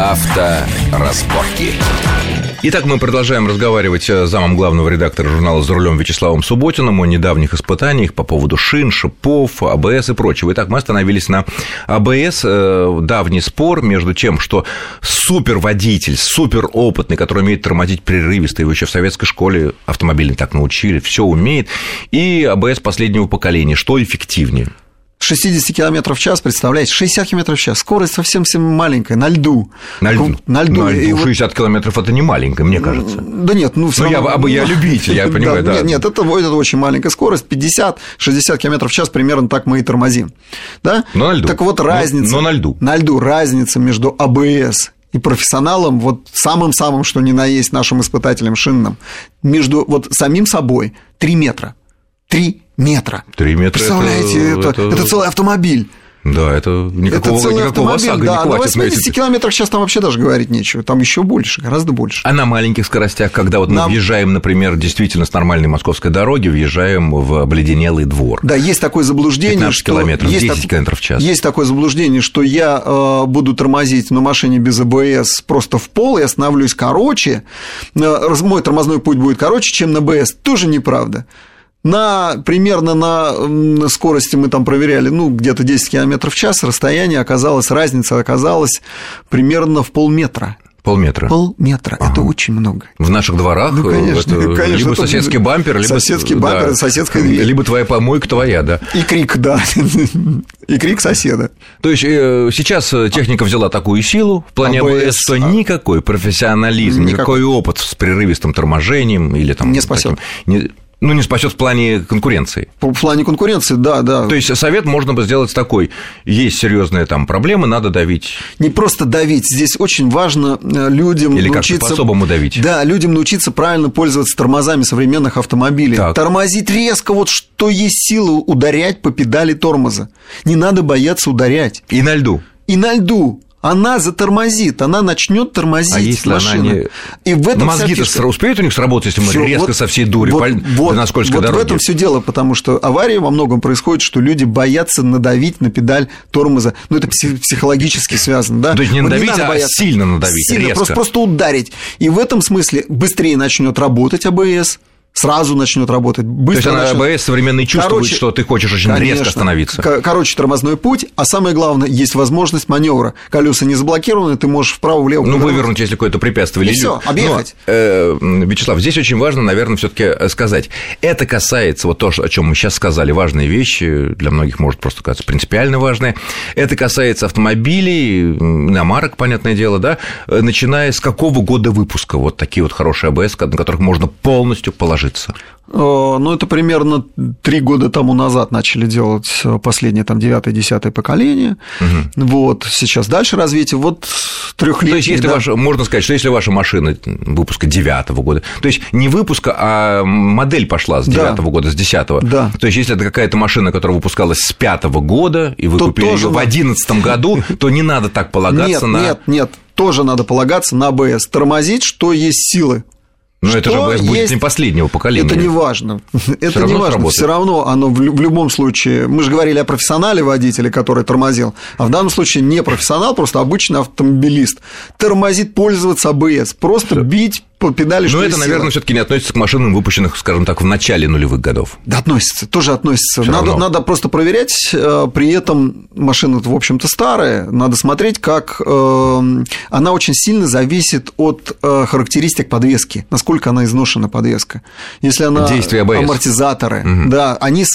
Авторазборки. Итак, мы продолжаем разговаривать с замом главного редактора журнала «За рулем» Вячеславом Субботиным о недавних испытаниях по поводу шин, шипов, АБС и прочего. Итак, мы остановились на АБС. Э, давний спор между тем, что суперводитель, суперопытный, который умеет тормозить прерывисто, его еще в советской школе автомобильный так научили, все умеет, и АБС последнего поколения. Что эффективнее? 60 км в час, представляете, 60 км в час, скорость совсем-совсем маленькая, на льду. На льду? На льду. На льду 60 километров – это не маленькая, мне кажется. Да нет, ну все ну, равно... я, я любитель, я понимаю, да. Нет, нет это, это очень маленькая скорость, 50-60 км в час, примерно так мы и тормозим. Да? Но на льду. Так вот разница... Но, но на льду. На льду разница между АБС и профессионалом, вот самым-самым, что ни на есть нашим испытателем шинным, между вот самим собой 3 метра. 3 метра. Три метра. Представляете, это, это, это целый автомобиль. Да, это никакого, это целый никакого ОСАГО да, не хватит. На 80 километрах сейчас там вообще даже говорить нечего. Там еще больше, гораздо больше. А на маленьких скоростях, когда вот мы въезжаем, например, действительно с нормальной московской дороги, въезжаем в обледенелый двор. Да, есть такое заблуждение, 15 что... километров, есть 10 так... километров в час. Есть такое заблуждение, что я э, буду тормозить на машине без АБС просто в пол и остановлюсь короче, э, мой тормозной путь будет короче, чем на БС. Тоже неправда. На, примерно на скорости мы там проверяли, ну, где-то 10 км в час, расстояние оказалось, разница оказалась примерно в полметра. Полметра. Полметра. Ага. Это очень много. В наших дворах ну, конечно, это конечно, либо соседский бампер, либо соседский бампер, да, соседская дверь. Либо твоя помойка твоя, да. И крик, да. И крик соседа. То есть э, сейчас э, техника взяла такую силу в плане АБС, что никакой профессионализм, никакой. никакой опыт с прерывистым торможением или там не спасет. Таким, ну, не спасет в плане конкуренции. В плане конкуренции, да, да. То есть совет можно бы сделать такой: есть серьезные там проблемы, надо давить. Не просто давить, здесь очень важно э, людям Или научиться. по-особому давить. Да, людям научиться правильно пользоваться тормозами современных автомобилей. Так. Тормозить резко, вот что есть силы, ударять по педали тормоза. Не надо бояться ударять. И на льду. И на льду она затормозит, она начнет тормозить а если машину. Она не... И в этом Мозги-то фишка... успеют у них сработать, если мы Всё, резко вот, со всей дури вот, вот, на скользкой вот дороге? в этом все дело, потому что авария во многом происходит, что люди боятся надавить на педаль тормоза. Ну, это психологически связано, да? То есть не надавить, вот не а бояться. сильно надавить, Сильно, резко. Просто, просто ударить. И в этом смысле быстрее начнет работать АБС, сразу начнет работать. Быстро То есть она АБС современный чувствует, короче, что ты хочешь очень конечно, резко остановиться. Короче, тормозной путь, а самое главное, есть возможность маневра. Колеса не заблокированы, ты можешь вправо-влево. Ну, вывернуть, если какое-то препятствие. И все, объехать. Но, э, Вячеслав, здесь очень важно, наверное, все-таки э, сказать. Это касается, вот то, о чем мы сейчас сказали, важные вещи, для многих может просто казаться принципиально важные. Это касается автомобилей, иномарок, понятное дело, да, э, начиная с какого года выпуска вот такие вот хорошие АБС, на которых можно полностью положить ложится? Э, ну, это примерно три года тому назад начали делать э, последнее, там, девятое, десятое поколение. Угу. Вот, сейчас дальше развитие. Вот трехлетие. То есть, если да? ваша, можно сказать, что если ваша машина выпуска девятого года, то есть не выпуска, а модель пошла с девятого да. года, с десятого. Да. То есть, если это какая-то машина, которая выпускалась с пятого года, и вы то купили ее в одиннадцатом году, то не надо так полагаться нет, на. Нет, нет, тоже надо полагаться на АБС. Тормозить, что есть силы. Но это же будет есть... не последнего поколения. Это не важно. Это не важно. Все равно оно в любом случае. Мы же говорили о профессионале водителе, который тормозил. А в данном случае не профессионал, просто обычный автомобилист. Тормозит пользоваться АБС. Просто бить по педали, Но это, наверное, все-таки не относится к машинам, выпущенных, скажем так, в начале нулевых годов. Да, относится, тоже относится. надо, надо просто проверять, э, при этом машина, в общем-то, старая, надо смотреть, как э, она очень сильно зависит от э, характеристик подвески, насколько она изношена подвеска. Если она Действие АБС. амортизаторы, угу. да, они,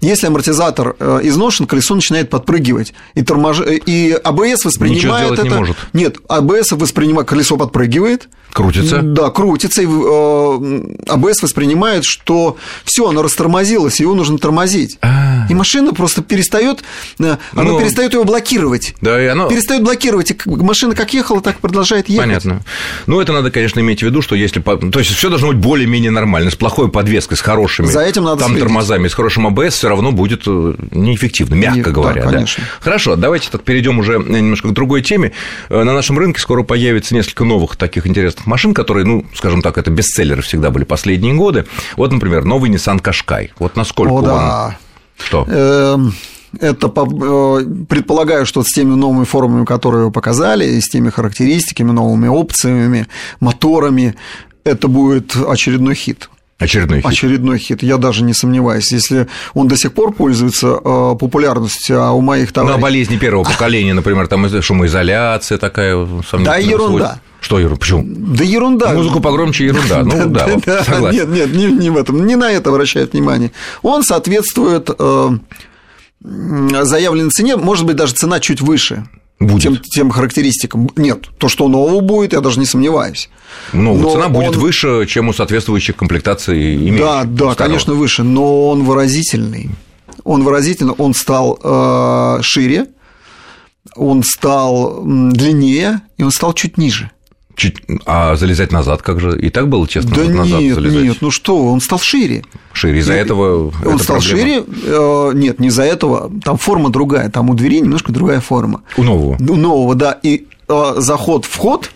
если амортизатор изношен, колесо начинает подпрыгивать, и, тормож... и АБС воспринимает это. Не может. Нет, АБС воспринимает, колесо подпрыгивает, крутится, да, крутится, и э, АБС воспринимает, что все, оно растормозилось, его нужно тормозить. А-а-а. И машина просто перестает, э, оно ну, перестает его блокировать. Да, и оно... Перестает блокировать, и машина как ехала, так продолжает ехать. Понятно. Ну, это надо, конечно, иметь в виду, что если... То есть, все должно быть более-менее нормально, с плохой подвеской, с хорошими За этим надо там следить. тормозами, с хорошим АБС все равно будет э, неэффективно, мягко Не, говоря. Да, конечно. Да? Хорошо, давайте так перейдем уже немножко к другой теме. На нашем рынке скоро появится несколько новых таких интересных машин, которые, ну, скажем так, это бестселлеры всегда были последние годы. Вот, например, новый Nissan Qashqai. Вот насколько О, он... да. Что? Эм, Это предполагаю, что с теми новыми формами, которые вы показали, и с теми характеристиками, новыми опциями, моторами, это будет очередной хит. Очередной хит. Очередной хит, я даже не сомневаюсь. Если он до сих пор пользуется э, популярностью, а у моих товарищей... Ну, а болезни первого поколения, например, там шумоизоляция такая... Да, ерунда. Что ерунда? Почему? Да ерунда. Музыку погромче ерунда. Ну да, да согласен. Нет, нет, не, не в этом, не на это обращает внимание. Он соответствует э, заявленной цене, может быть, даже цена чуть выше будет. Тем, тем характеристикам. Нет, то, что нового будет, я даже не сомневаюсь. Новая но цена он... будет выше, чем у соответствующих комплектаций имеющих. Да, да, конечно, выше, но он выразительный. Он выразительный, он стал э, шире, он стал длиннее, и он стал чуть ниже. Чуть... А залезать назад как же? И так было честно да назад нет, залезать? Нет, ну что, он стал шире. Шире, из-за этого Он стал проблема? шире, э, нет, не из-за этого, там форма другая, там у двери немножко другая форма. У нового? У нового, да, и э, заход-вход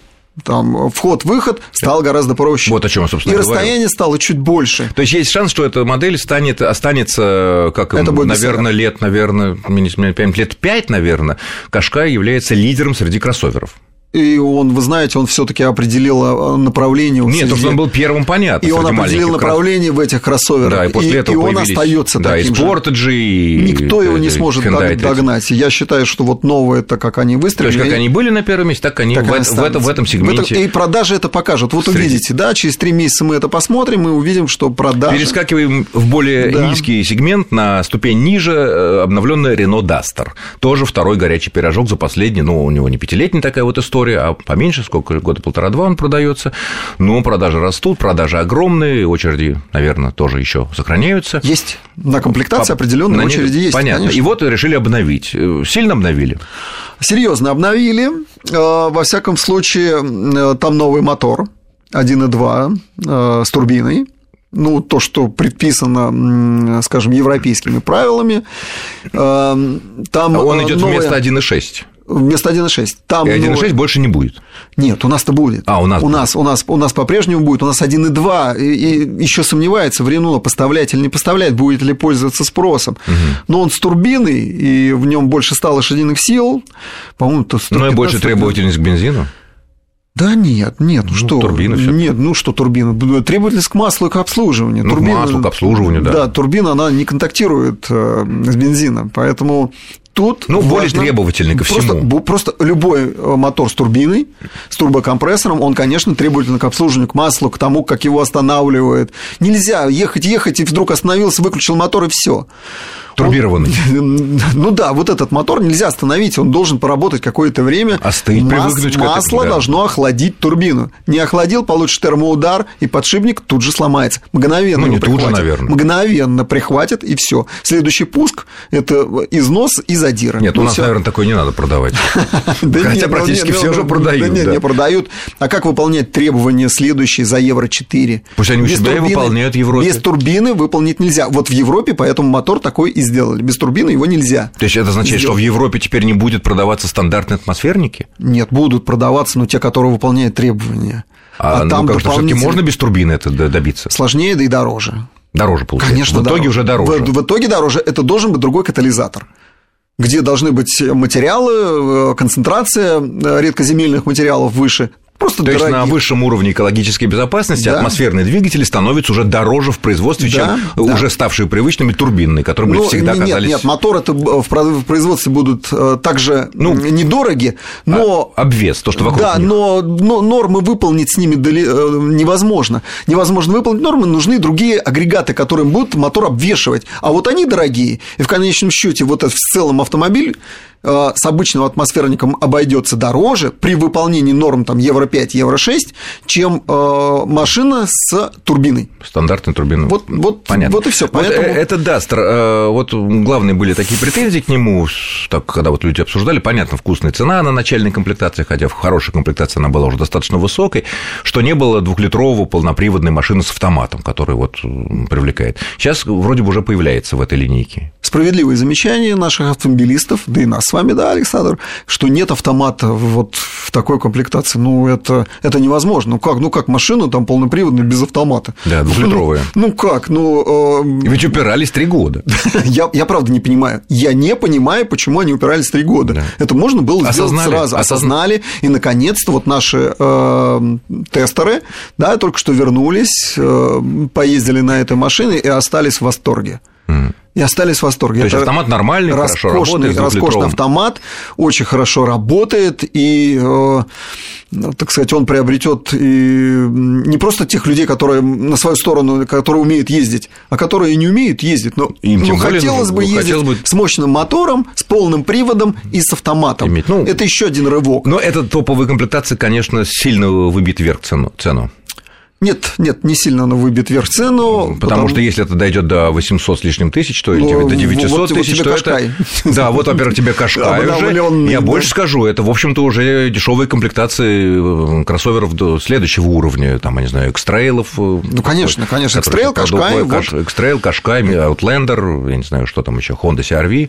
там вход-выход стал гораздо проще. Вот о чем, собственно, И расстояние говорю. стало чуть больше. То есть есть шанс, что эта модель станет, останется, как, Это будет наверное, лет, наверное, лет пять, наверное, Кашка является лидером среди кроссоверов. И он, вы знаете, он все-таки определил э, направление. Нет, среди... он был первым, понятно. И он определил направление в этих кроссоверах. Да, и после и, этого и он остается да, таким и Sportage, и Никто его не сможет догнать. Я считаю, что вот новое это как они выстрелили. То есть, как они были на первом месте, так они, так в, они в, этом, в этом сегменте. В этом, и продажи это покажут. Вот Среди... увидите, да, через три месяца мы это посмотрим, мы увидим, что продажи. Перескакиваем в более да. низкий сегмент, на ступень ниже, э, обновленная Renault Duster. Тоже второй горячий пирожок за последний, ну, у него не пятилетняя такая вот история, а поменьше меньше, сколько, года полтора-два он продается, но продажи растут, продажи огромные, очереди, наверное, тоже еще сохраняются. Есть на комплектации определенные на очереди есть. Понятно. Конечно. И вот решили обновить. Сильно обновили? Серьезно обновили. Э, во всяком случае, э, там новый мотор 1.2 э, с турбиной ну, то, что предписано, скажем, европейскими правилами. Там Он идет новая... вместо 1.6 вместо 1.6. Там, и 1.6 ну, больше не будет. Нет, у нас-то будет. А, у нас у будет. нас, у нас, у нас по-прежнему будет. У нас 1.2. И, и еще сомневается в Рено, поставлять или не поставлять, будет ли пользоваться спросом. Угу. Но он с турбиной, и в нем больше 100 лошадиных сил. По-моему, то Ну и больше требовательность к бензину. Да нет, нет, ну, ну что? Турбина все. Нет, ну что турбина? Требовательность к маслу и к обслуживанию. Ну, турбина, к маслу, к обслуживанию, да. Да, турбина, она не контактирует э, с бензином, поэтому тут ну, более требовательный ко просто, всему. Просто любой э, мотор с турбиной, с турбокомпрессором, он, конечно, требовательный к обслуживанию, к маслу, к тому, как его останавливает. Нельзя ехать, ехать, и вдруг остановился, выключил мотор, и все. Турбированный. Он, ну да, вот этот мотор нельзя остановить, он должен поработать какое-то время. Остыть, Мас, привыкнуть Масло к этому, да. должно охладить турбину. Не охладил, получишь термоудар, и подшипник тут же сломается. Мгновенно ну, не тут же, наверное. Мгновенно прихватит, и все. Следующий пуск – это износ и задира. Нет, ну, у нас, всё. наверное, такое не надо продавать. Хотя ну, практически все уже продают. Да нет, не продают. А как выполнять требования следующие за Евро-4? Пусть они у себя выполняют в Европе. Без турбины выполнить нельзя. Вот в Европе поэтому мотор такой и сделали. Без турбины его нельзя. То есть это означает, что в Европе теперь не будет продаваться стандартные атмосферники? Нет, будут продаваться, но те, которые выполняют требования. А, а ну, там как дополнительно... все-таки можно без турбины это добиться? Сложнее, да и дороже. Дороже получается. Конечно, в итоге дороже. уже дороже. В, в итоге дороже. Это должен быть другой катализатор где должны быть материалы, э, концентрация э, редкоземельных материалов выше, Просто То дорогие. есть на высшем уровне экологической безопасности да. атмосферные двигатели становятся уже дороже в производстве, да, чем да. уже ставшие привычными турбинные, которые ну, всегда нет, казались. Нет, моторы в производстве будут э, также ну, недороги, но а, обвес, то, что вокруг. Да, но, но нормы выполнить с ними э, невозможно. Невозможно выполнить нормы, нужны другие агрегаты, которым будут мотор обвешивать. А вот они дорогие. И в конечном счете вот этот в целом автомобиль Э, с обычным атмосферником обойдется дороже при выполнении норм там, Евро-5, Евро-6, чем э, машина с турбиной. Стандартной турбиной. Вот, вот, Понятно. вот и все. Вот Поэтому... Это Дастер. Э, вот главные были такие претензии к нему, так, когда вот люди обсуждали, понятно, вкусная цена на начальной комплектации, хотя в хорошей комплектации она была уже достаточно высокой, что не было двухлитрового полноприводной машины с автоматом, который вот привлекает. Сейчас вроде бы уже появляется в этой линейке. Справедливые замечания наших автомобилистов, да и нас с вами, да, Александр, что нет автомата вот в такой комплектации. Ну, это, это невозможно. Ну как, ну как машина там полноприводная без автомата? Да, двухлитровая. Ну, ну как, ну... Э... Ведь упирались три года. я, я правда не понимаю. Я не понимаю, почему они упирались три года. Да. Это можно было Осознали. сделать сразу. Осознали, и наконец-то вот наши э, тестеры, да, только что вернулись, э, поездили на этой машине и остались в восторге. Mm и остались в восторге. То есть автомат нормальный, роскошный, хорошо работает, роскошный автомат, очень хорошо работает, и, э, так сказать, он приобретет и не просто тех людей, которые на свою сторону, которые умеют ездить, а которые не умеют ездить. Но Им ну, хотелось бы ездить хотелось бы... с мощным мотором, с полным приводом и с автоматом. Иметь, ну, это еще один рывок. Но эта топовая комплектация, конечно, сильно выбит вверх цену. цену. Нет, нет, не сильно оно выбит вверх цену. Потому, потому что если это дойдет до 800 с лишним тысяч, то ну, до 900 вот, тысяч, вот то Кашкай. это... Да, вот, во-первых, тебе Кашкай уже. Я больше скажу, это, в общем-то, уже дешевые комплектации э, кроссоверов до следующего уровня, там, я не знаю, экстрейлов. Э, ну, конечно, конечно, экстрейл, Кашкай. Экстрейл, Кашкай, Outlander, я не знаю, что там еще, Honda CRV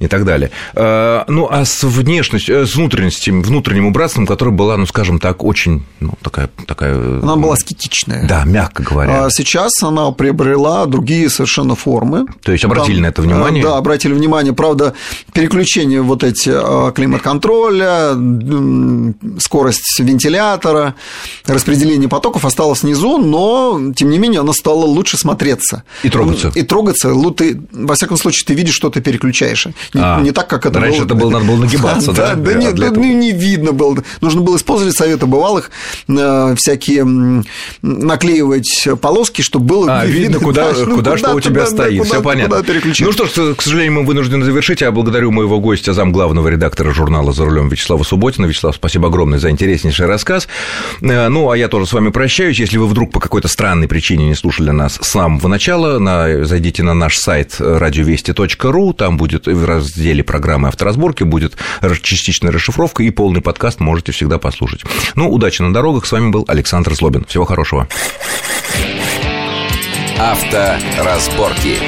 и так далее. Э, ну, а с внешностью, с внутренностью, внутренним убранством, которое была, ну, скажем так, очень, ну, такая... такая Она была скетичная эстетичная. Да, мягко говоря. А сейчас она приобрела другие совершенно формы. То есть обратили Там, на это внимание? Да, обратили внимание. Правда, переключение вот эти а, климат-контроля, скорость вентилятора, распределение потоков осталось внизу, но, тем не менее, она стала лучше смотреться. И трогаться. И трогаться. Ты, во всяком случае, ты видишь, что ты переключаешь. Не, а, не так, как это раньше было. это было, надо было нагибаться, да? Да, ну, не видно было. Нужно было использовать советы бывалых, э, всякие наклеивать полоски, чтобы было а, видно, куда, да, ну, куда, куда что у тебя стоит. Все понятно. Ну что ж, к сожалению, мы вынуждены завершить. Я благодарю моего гостя, зам главного редактора журнала «За рулем» Вячеслава Субботина. Вячеслав, спасибо огромное за интереснейший рассказ. Э, ну, а я тоже с вами прощаюсь. Если вы вдруг по какой-то странной причине не слушали нас с самого начала, на, зайдите на наш сайт радиовести.ру, там будет в разделе программы авторазборки будет частичная расшифровка и полный подкаст можете всегда послушать. Ну, удачи на дорогах. С вами был Александр Злобин. Всего хорошего. Авторазборки.